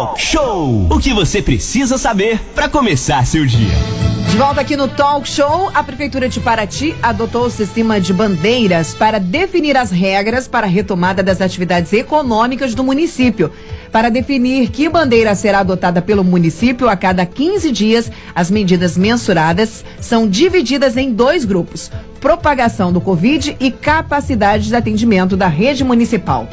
Talk Show. O que você precisa saber para começar seu dia. De volta aqui no Talk Show, a Prefeitura de Paraty adotou o sistema de bandeiras para definir as regras para a retomada das atividades econômicas do município. Para definir que bandeira será adotada pelo município a cada 15 dias, as medidas mensuradas são divididas em dois grupos: propagação do Covid e capacidade de atendimento da rede municipal.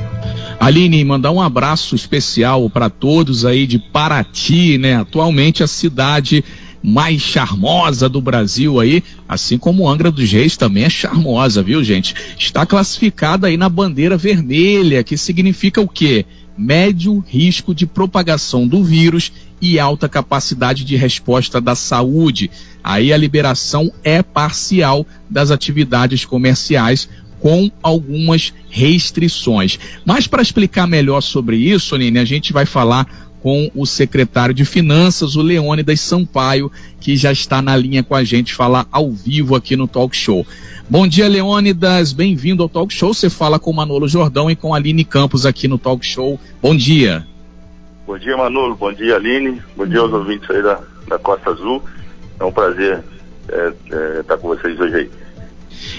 Aline, mandar um abraço especial para todos aí de Paraty, né? Atualmente a cidade mais charmosa do Brasil aí, assim como Angra dos Reis também é charmosa, viu, gente? Está classificada aí na bandeira vermelha, que significa o quê? Médio risco de propagação do vírus e alta capacidade de resposta da saúde. Aí a liberação é parcial das atividades comerciais com algumas restrições. Mas para explicar melhor sobre isso, Nini, a gente vai falar com o secretário de Finanças, o Leônidas Sampaio, que já está na linha com a gente, falar ao vivo aqui no Talk Show. Bom dia, Leônidas, bem-vindo ao Talk Show. Você fala com Manolo Jordão e com Aline Campos aqui no Talk Show. Bom dia. Bom dia, Manolo. Bom dia, Aline. Bom dia aos ouvintes aí da, da Costa Azul. É um prazer é, é, estar com vocês hoje aí.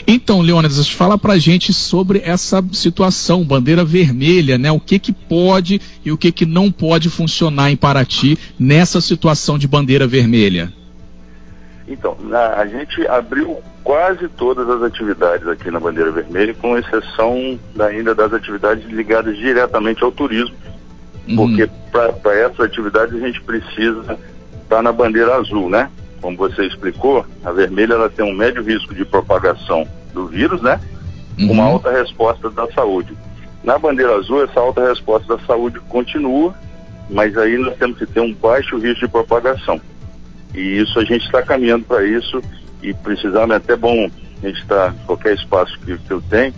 Então, Leônidas, fala pra gente sobre essa situação, bandeira vermelha, né? O que que pode e o que que não pode funcionar em Paraty nessa situação de bandeira vermelha? Então, na, a gente abriu quase todas as atividades aqui na bandeira vermelha, com exceção ainda das atividades ligadas diretamente ao turismo, uhum. porque para essas atividades a gente precisa estar tá na bandeira azul, né? Como você explicou, a vermelha ela tem um médio risco de propagação do vírus, né? Uhum. Uma alta resposta da saúde. Na bandeira azul, essa alta resposta da saúde continua, mas aí nós temos que ter um baixo risco de propagação. E isso a gente está caminhando para isso e precisamos, é até bom a gente estar, tá, qualquer espaço que, que eu tenho,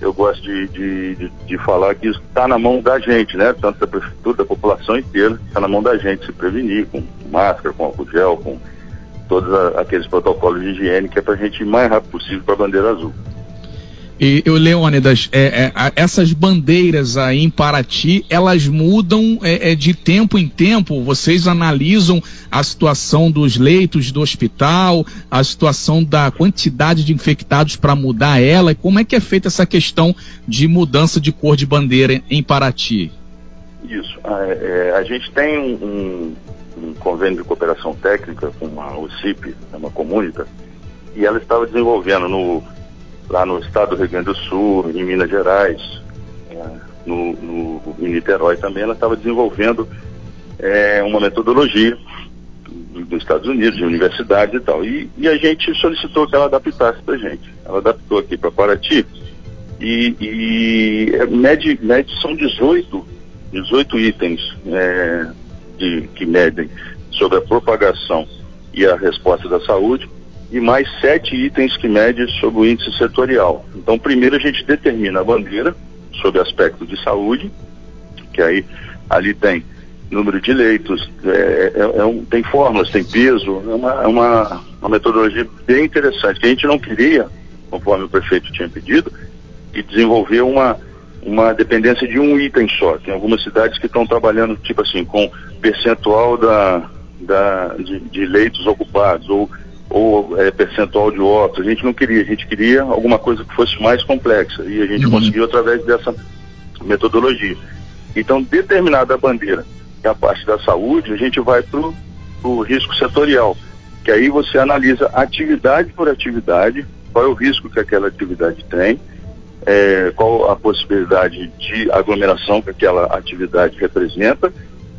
eu gosto de, de, de, de falar que isso está na mão da gente, né? Tanto da prefeitura, da população inteira, está na mão da gente se prevenir com máscara, com álcool gel, com todos a, aqueles protocolos de higiene que é para a gente ir mais rápido possível para a bandeira azul. E, eu, Leônidas, é, é, essas bandeiras aí em Paraty, elas mudam é, é, de tempo em tempo? Vocês analisam a situação dos leitos do hospital, a situação da quantidade de infectados para mudar ela? E como é que é feita essa questão de mudança de cor de bandeira em Paraty? Isso. A, é, a gente tem um, um convênio de cooperação técnica com a OCIP, é uma comunidade, e ela estava desenvolvendo no, lá no estado do Rio Grande do Sul, em Minas Gerais, é, no, no, em Niterói também, ela estava desenvolvendo é, uma metodologia dos Estados Unidos, de universidades e tal. E, e, a gente solicitou que ela adaptasse para gente. Ela adaptou aqui para Paraty e, e é, mede, mede, são 18, 18 itens é, de, que medem sobre a propagação e a resposta da saúde, e mais sete itens que medem sobre o índice setorial. Então, primeiro a gente determina a bandeira sobre aspecto de saúde, que aí ali tem número de leitos, é, é, é um, tem fórmulas, tem peso, é uma, é uma, uma metodologia bem interessante, que a gente não queria, conforme o prefeito tinha pedido, e desenvolver uma, uma dependência de um item só. Tem algumas cidades que estão trabalhando, tipo assim, com percentual da, da, de, de leitos ocupados ou, ou é, percentual de óbitos. A gente não queria, a gente queria alguma coisa que fosse mais complexa e a gente uhum. conseguiu através dessa metodologia. Então, determinada a bandeira, que é a parte da saúde, a gente vai para o risco setorial, que aí você analisa atividade por atividade, qual é o risco que aquela atividade tem, é, qual a possibilidade de aglomeração que aquela atividade representa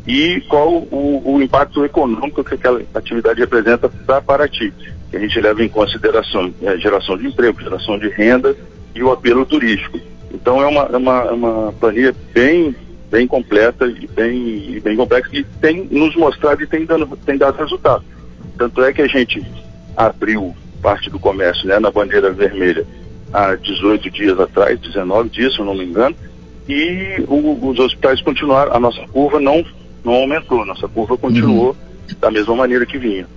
e qual o, o impacto econômico que aquela atividade representa para Paraty. Que a gente leva em consideração a é, geração de emprego, geração de renda e o apelo turístico. Então é uma, é uma, é uma planilha bem, bem completa e bem, bem complexa e tem nos mostrado e tem, dando, tem dado resultado. Tanto é que a gente abriu parte do comércio né, na bandeira vermelha há 18 dias atrás, 19 dias, se eu não me engano, e o, os hospitais continuaram, a nossa curva não, não aumentou, nossa curva continuou uhum. da mesma maneira que vinha.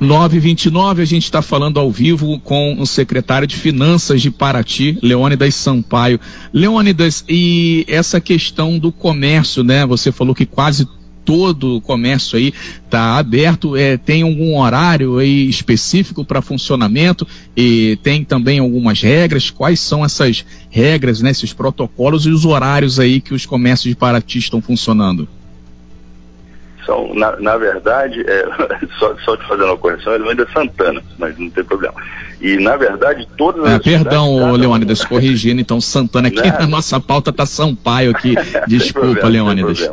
929, a gente está falando ao vivo com o secretário de Finanças de Paraty, Leônidas Sampaio. Leônidas, e essa questão do comércio, né? Você falou que quase todo o comércio aí está aberto, é, tem algum horário aí específico para funcionamento e tem também algumas regras. Quais são essas regras, né, esses protocolos e os horários aí que os comércios de Paraty estão funcionando? São, na, na verdade, é, só, só te fazendo uma correção, ele ainda é Santana, mas não tem problema. E, na verdade, todas as. É, perdão, Leônidas, corrigindo, então, Santana, aqui na nossa pauta está Sampaio aqui. Desculpa, problema, Leônidas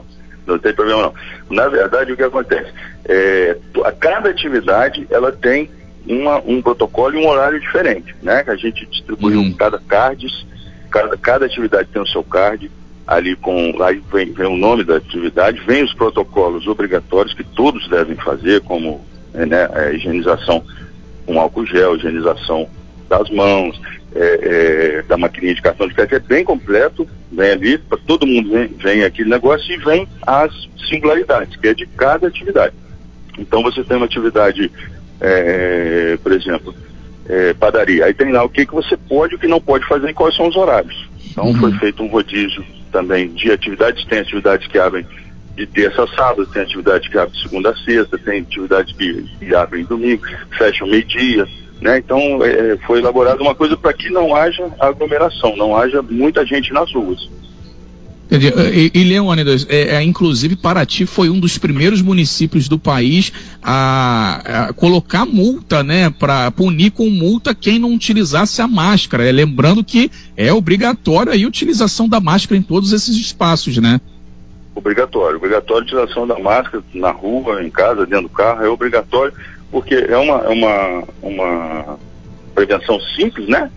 não tem problema não. Na verdade, o que acontece? É, a cada atividade ela tem uma, um protocolo e um horário diferente, né? Que a gente distribuiu uhum. cada cards, cada, cada atividade tem o seu card, ali com, aí vem, vem o nome da atividade, vem os protocolos obrigatórios que todos devem fazer, como né, a higienização com álcool gel, higienização das mãos, é, é, da maquininha de cartão de crédito é bem completo, vem ali, para todo mundo vem, vem aquele negócio e vem as singularidades, que é de cada atividade. Então você tem uma atividade, é, por exemplo, é, padaria, aí tem lá o que, que você pode e o que não pode fazer e quais são os horários. Então uhum. foi feito um rodízio também de atividades, tem atividades que abrem de terça a sábado, tem atividades que abrem de segunda a sexta, tem atividades que, que abrem domingo, fecham meio-dia. Né? Então, é, foi elaborada uma coisa para que não haja aglomeração, não haja muita gente nas ruas. E, e Leônidas, é, é, inclusive Paraty foi um dos primeiros municípios do país a, a colocar multa, né, para punir com multa quem não utilizasse a máscara. É, lembrando que é obrigatória a utilização da máscara em todos esses espaços, né? Obrigatório, obrigatório a utilização da máscara na rua, em casa, dentro do carro, é obrigatório porque é uma, é uma, uma prevenção simples, né?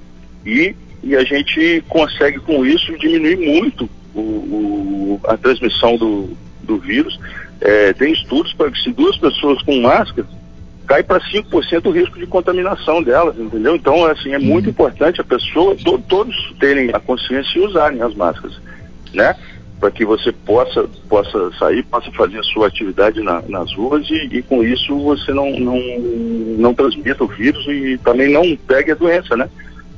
E, e a gente consegue com isso diminuir muito o, o, a transmissão do, do vírus. É, tem estudos para que se duas pessoas com máscara cai para 5% o risco de contaminação delas, entendeu? Então, assim, é muito uhum. importante a pessoa, to, todos terem a consciência e usarem as máscaras, né? Para que você possa, possa sair, possa fazer a sua atividade na, nas ruas e, e, com isso você não, não, não transmita o vírus e também não pegue a doença, né?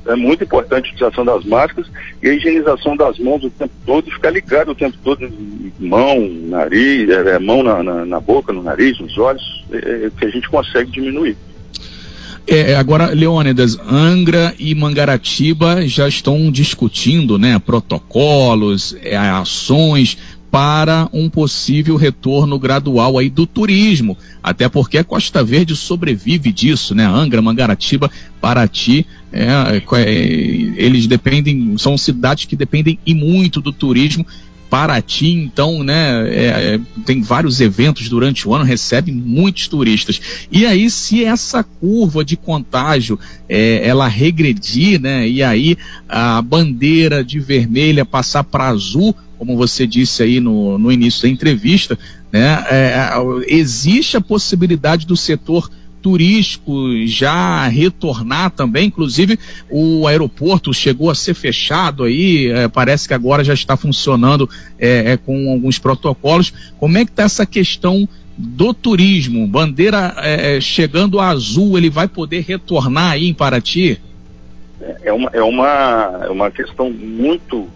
É muito importante a utilização das máscaras e a higienização das mãos o tempo todo, ficar ligado o tempo todo, mão, nariz, é, é mão na, na, na, boca, no nariz, nos olhos, é, é que a gente consegue diminuir. É, é, agora, Leônidas, Angra e Mangaratiba já estão discutindo né, protocolos, é, ações para um possível retorno gradual aí do turismo, até porque a Costa Verde sobrevive disso, né? Angra, Mangaratiba, Paraty, é, é, eles dependem, são cidades que dependem e muito do turismo Paraty, então, né, é, é, tem vários eventos durante o ano, recebe muitos turistas. E aí, se essa curva de contágio é, ela regredir, né, e aí a bandeira de vermelha passar para azul, como você disse aí no, no início da entrevista, né, é, existe a possibilidade do setor turístico já retornar também. Inclusive, o aeroporto chegou a ser fechado aí, é, parece que agora já está funcionando é, é, com alguns protocolos. Como é que está essa questão do turismo? Bandeira é, é, chegando a azul, ele vai poder retornar aí em Paraty? É uma, é uma, é uma questão muito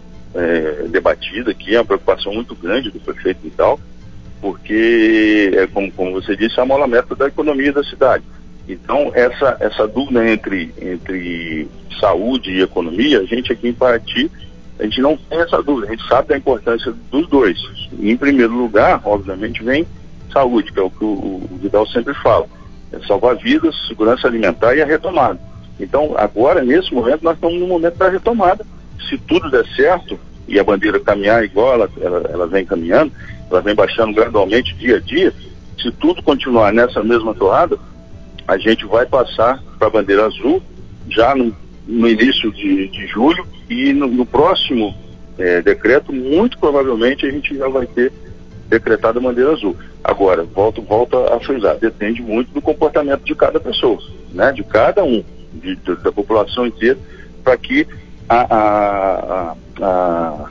debatida aqui, é uma preocupação muito grande do prefeito e tal porque, é, como, como você disse, é a mola meta da economia da cidade. Então, essa, essa dúvida entre, entre saúde e economia, a gente aqui em Paraty, a gente não tem essa dúvida, a gente sabe da importância dos dois. em primeiro lugar, obviamente, vem saúde, que é o que o, o Vidal sempre fala. É salvar vidas, segurança alimentar e a retomada. Então, agora, nesse momento, nós estamos no momento da retomada. Se tudo der certo, e a bandeira caminhar igual ela, ela, ela vem caminhando, ela vem baixando gradualmente dia a dia. Se tudo continuar nessa mesma toada, a gente vai passar para a bandeira azul já no, no início de, de, julho e no, no próximo é, decreto, muito provavelmente a gente já vai ter decretado a bandeira azul. Agora, volto, volto a frisar, depende muito do comportamento de cada pessoa, né? de cada um, de, de, da população inteira, para que a, a, a, a,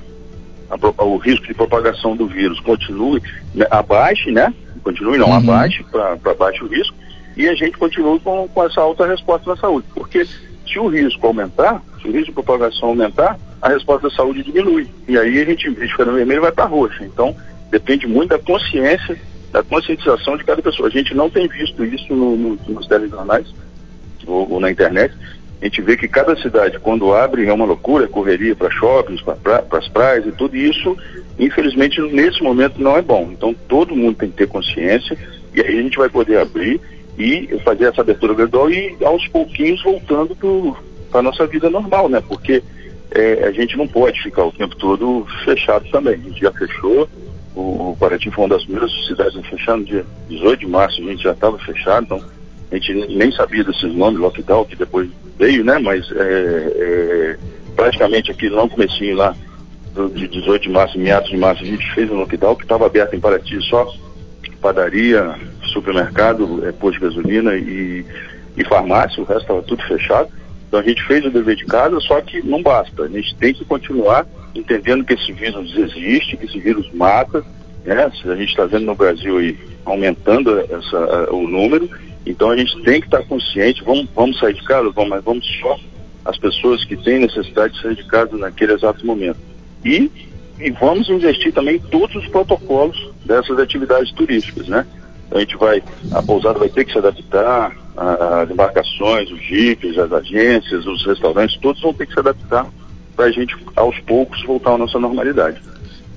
o risco de propagação do vírus continue né, abaixo, né? Continue não, uhum. abaixo, para baixo risco, e a gente continua com, com essa alta resposta da saúde. Porque se o risco aumentar, se o risco de propagação aumentar, a resposta da saúde diminui. E aí a gente, em vez de ficar no vermelho, vai para roxa. Então, depende muito da consciência, da conscientização de cada pessoa. A gente não tem visto isso no, no, nos telejornais ou, ou na internet. A gente vê que cada cidade, quando abre, é uma loucura, é correria para shoppings, para pra, as praias e tudo isso, infelizmente, nesse momento não é bom. Então, todo mundo tem que ter consciência e aí a gente vai poder abrir e fazer essa abertura gradual e aos pouquinhos voltando para a nossa vida normal, né? Porque é, a gente não pode ficar o tempo todo fechado também. A gente já fechou, o, o Paraty foi uma das primeiras cidades no dia 18 de março, a gente já estava fechado, então a gente nem sabia desses nomes, lockdown, que depois veio, né? Mas é, é, praticamente aqui no comecinho lá, de 18 de março, meados de março, a gente fez um lockdown que estava aberto em Paraty só padaria, supermercado, é, posto de gasolina e, e farmácia, o resto estava tudo fechado. Então a gente fez o dever de casa, só que não basta. A gente tem que continuar entendendo que esse vírus existe, que esse vírus mata. Né? A gente está vendo no Brasil aí aumentando essa, o número. Então a gente tem que estar consciente. Vamos, vamos sair de casa, vamos, mas vamos só as pessoas que têm necessidade de sair de casa naquele exato momento. E, e vamos investir também todos os protocolos dessas atividades turísticas, né? A gente vai, a pousada vai ter que se adaptar, as embarcações, os jipes, as agências, os restaurantes, todos vão ter que se adaptar para a gente, aos poucos, voltar à nossa normalidade.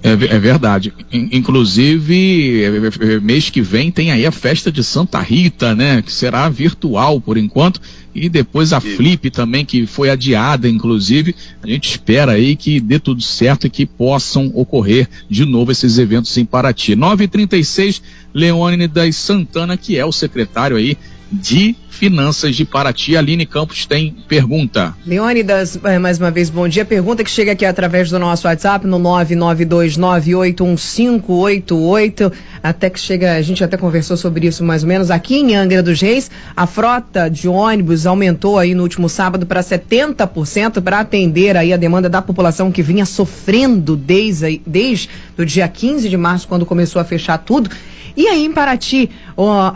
É, é, verdade. Inclusive, é, é, mês que vem tem aí a festa de Santa Rita, né? Que será virtual por enquanto. E depois a Sim. Flip também, que foi adiada, inclusive. A gente espera aí que dê tudo certo e que possam ocorrer de novo esses eventos em Paraty. 9h36, Leônidas Santana, que é o secretário aí de Finanças de Paraty. Aline Campos tem pergunta. Leônidas, eh, mais uma vez, bom dia. Pergunta que chega aqui através do nosso WhatsApp no 992981588. Até que chega, a gente até conversou sobre isso mais ou menos. Aqui em Angra dos Reis, a frota de ônibus aumentou aí no último sábado para 70% para atender aí a demanda da população que vinha sofrendo desde, desde o dia 15 de março, quando começou a fechar tudo. E aí em Paraty,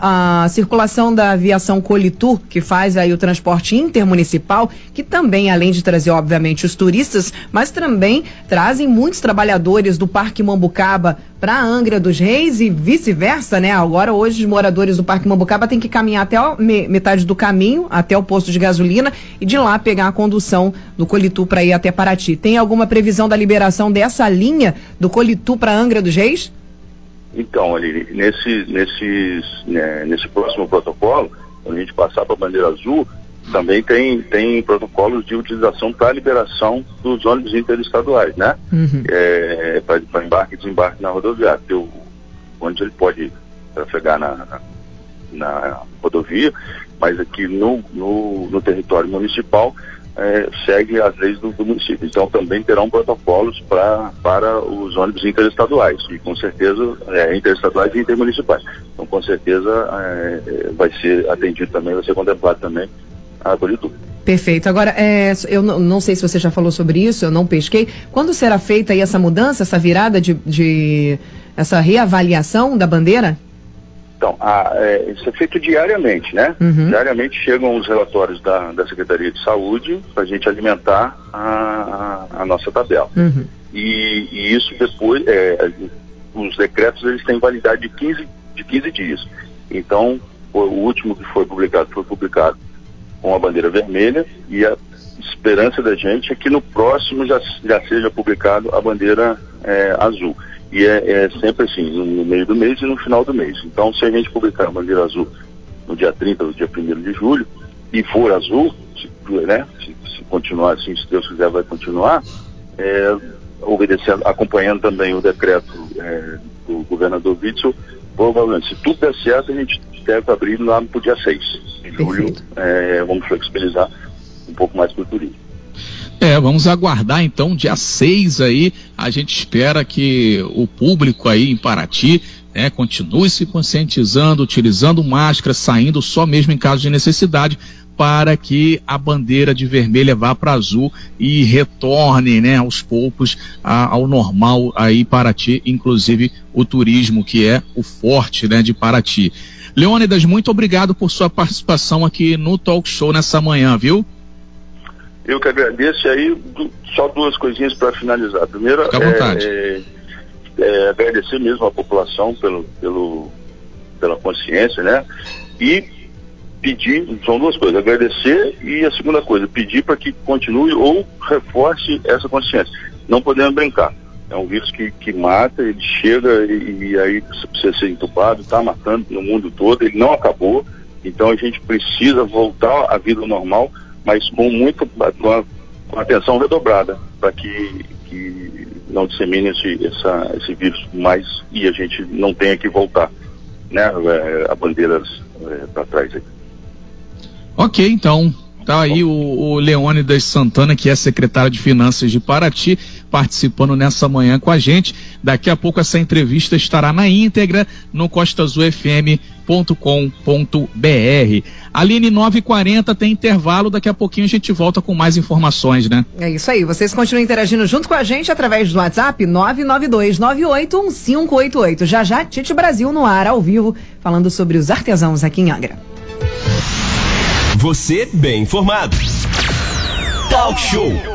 a circulação da aviação Colitur, que faz aí o transporte intermunicipal, que também, além de trazer, obviamente, os turistas, mas também trazem muitos trabalhadores do Parque Mambucaba para Angra dos Reis e vice-versa, né? Agora, hoje, os moradores do Parque Mambucaba têm que caminhar até metade do caminho, até o posto de gasolina, e de lá pegar a condução do Colitur para ir até Paraty. Tem alguma previsão da liberação dessa linha do Colitur para Angra dos Reis? Então, ali, nesse, nesses, né, nesse próximo protocolo, quando a gente passar para a bandeira azul, também tem, tem protocolos de utilização para liberação dos ônibus interestaduais, né? Uhum. É, para embarque e desembarque na rodoviária. onde ele pode trafegar na, na, na rodovia, mas aqui no, no, no território municipal é, segue as leis do, do, município. Então também terão protocolos pra, para os ônibus interestaduais e com certeza é, interestaduais e intermunicipais. Então com certeza é, é vai ser atendido também, vai ser contemplado também a Curitiba. Perfeito. Agora, é, eu não, não, sei se você já falou sobre isso, eu não pesquei. Quando será feita aí essa mudança, essa virada de, de essa reavaliação da bandeira? Então, a, é, isso é feito diariamente, né? Uhum. Diariamente chegam os relatórios da, da Secretaria de Saúde para a gente alimentar a, a, a nossa tabela. Uhum. E, e, isso depois, é, os decretos eles têm validade de 15, de 15 dias. Então, o, o último que foi publicado foi publicado com a bandeira vermelha e a esperança da gente é que no próximo já, já seja publicado a bandeira é, azul. E é, é, sempre assim, no meio do mês e no final do mês. Então, se a gente publicar a bandeira azul no dia 30 ou dia 1 de julho, e for azul, se, né, se, se, continuar assim, se Deus quiser vai continuar, é, obedecendo, acompanhando também o decreto é, do governador Witzel, provavelmente, se tudo der certo, a gente deve abrir lá no dia 6 de julho, é, vamos flexibilizar um pouco mais para o turismo. É, vamos aguardar então, dia 6 aí, a gente espera que o público aí em Paraty né, continue se conscientizando, utilizando máscara, saindo só mesmo em caso de necessidade, para que a bandeira de vermelha vá para azul e retorne, né, aos poucos a, ao normal aí Paraty, inclusive o turismo, que é o forte né, de Paraty. Leônidas, muito obrigado por sua participação aqui no Talk Show nessa manhã, viu? Eu que agradeço. E aí, só duas coisinhas para finalizar. Primeiro, à vontade. É, é, agradecer mesmo a população pelo, pelo, pela consciência, né? E pedir, são duas coisas, agradecer e a segunda coisa, pedir para que continue ou reforce essa consciência. Não podemos brincar. É um vírus que, que mata, ele chega e, e aí precisa ser entubado, está matando no mundo todo, ele não acabou, então a gente precisa voltar à vida normal, mas com muito com, a, com atenção redobrada, para que, que não dissemine esse, essa, esse vírus mais e a gente não tenha que voltar né, é, a bandeiras é, para trás aí. Ok, então. Tá aí o, o Leônidas Santana, que é secretário de Finanças de Paraty, participando nessa manhã com a gente. Daqui a pouco essa entrevista estará na íntegra no costazufm.com.br. Aline 940 tem intervalo, daqui a pouquinho a gente volta com mais informações, né? É isso aí, vocês continuam interagindo junto com a gente através do WhatsApp 992981588. Já já, Tite Brasil no ar, ao vivo, falando sobre os artesãos aqui em Angra. Você bem informado. Talk Show.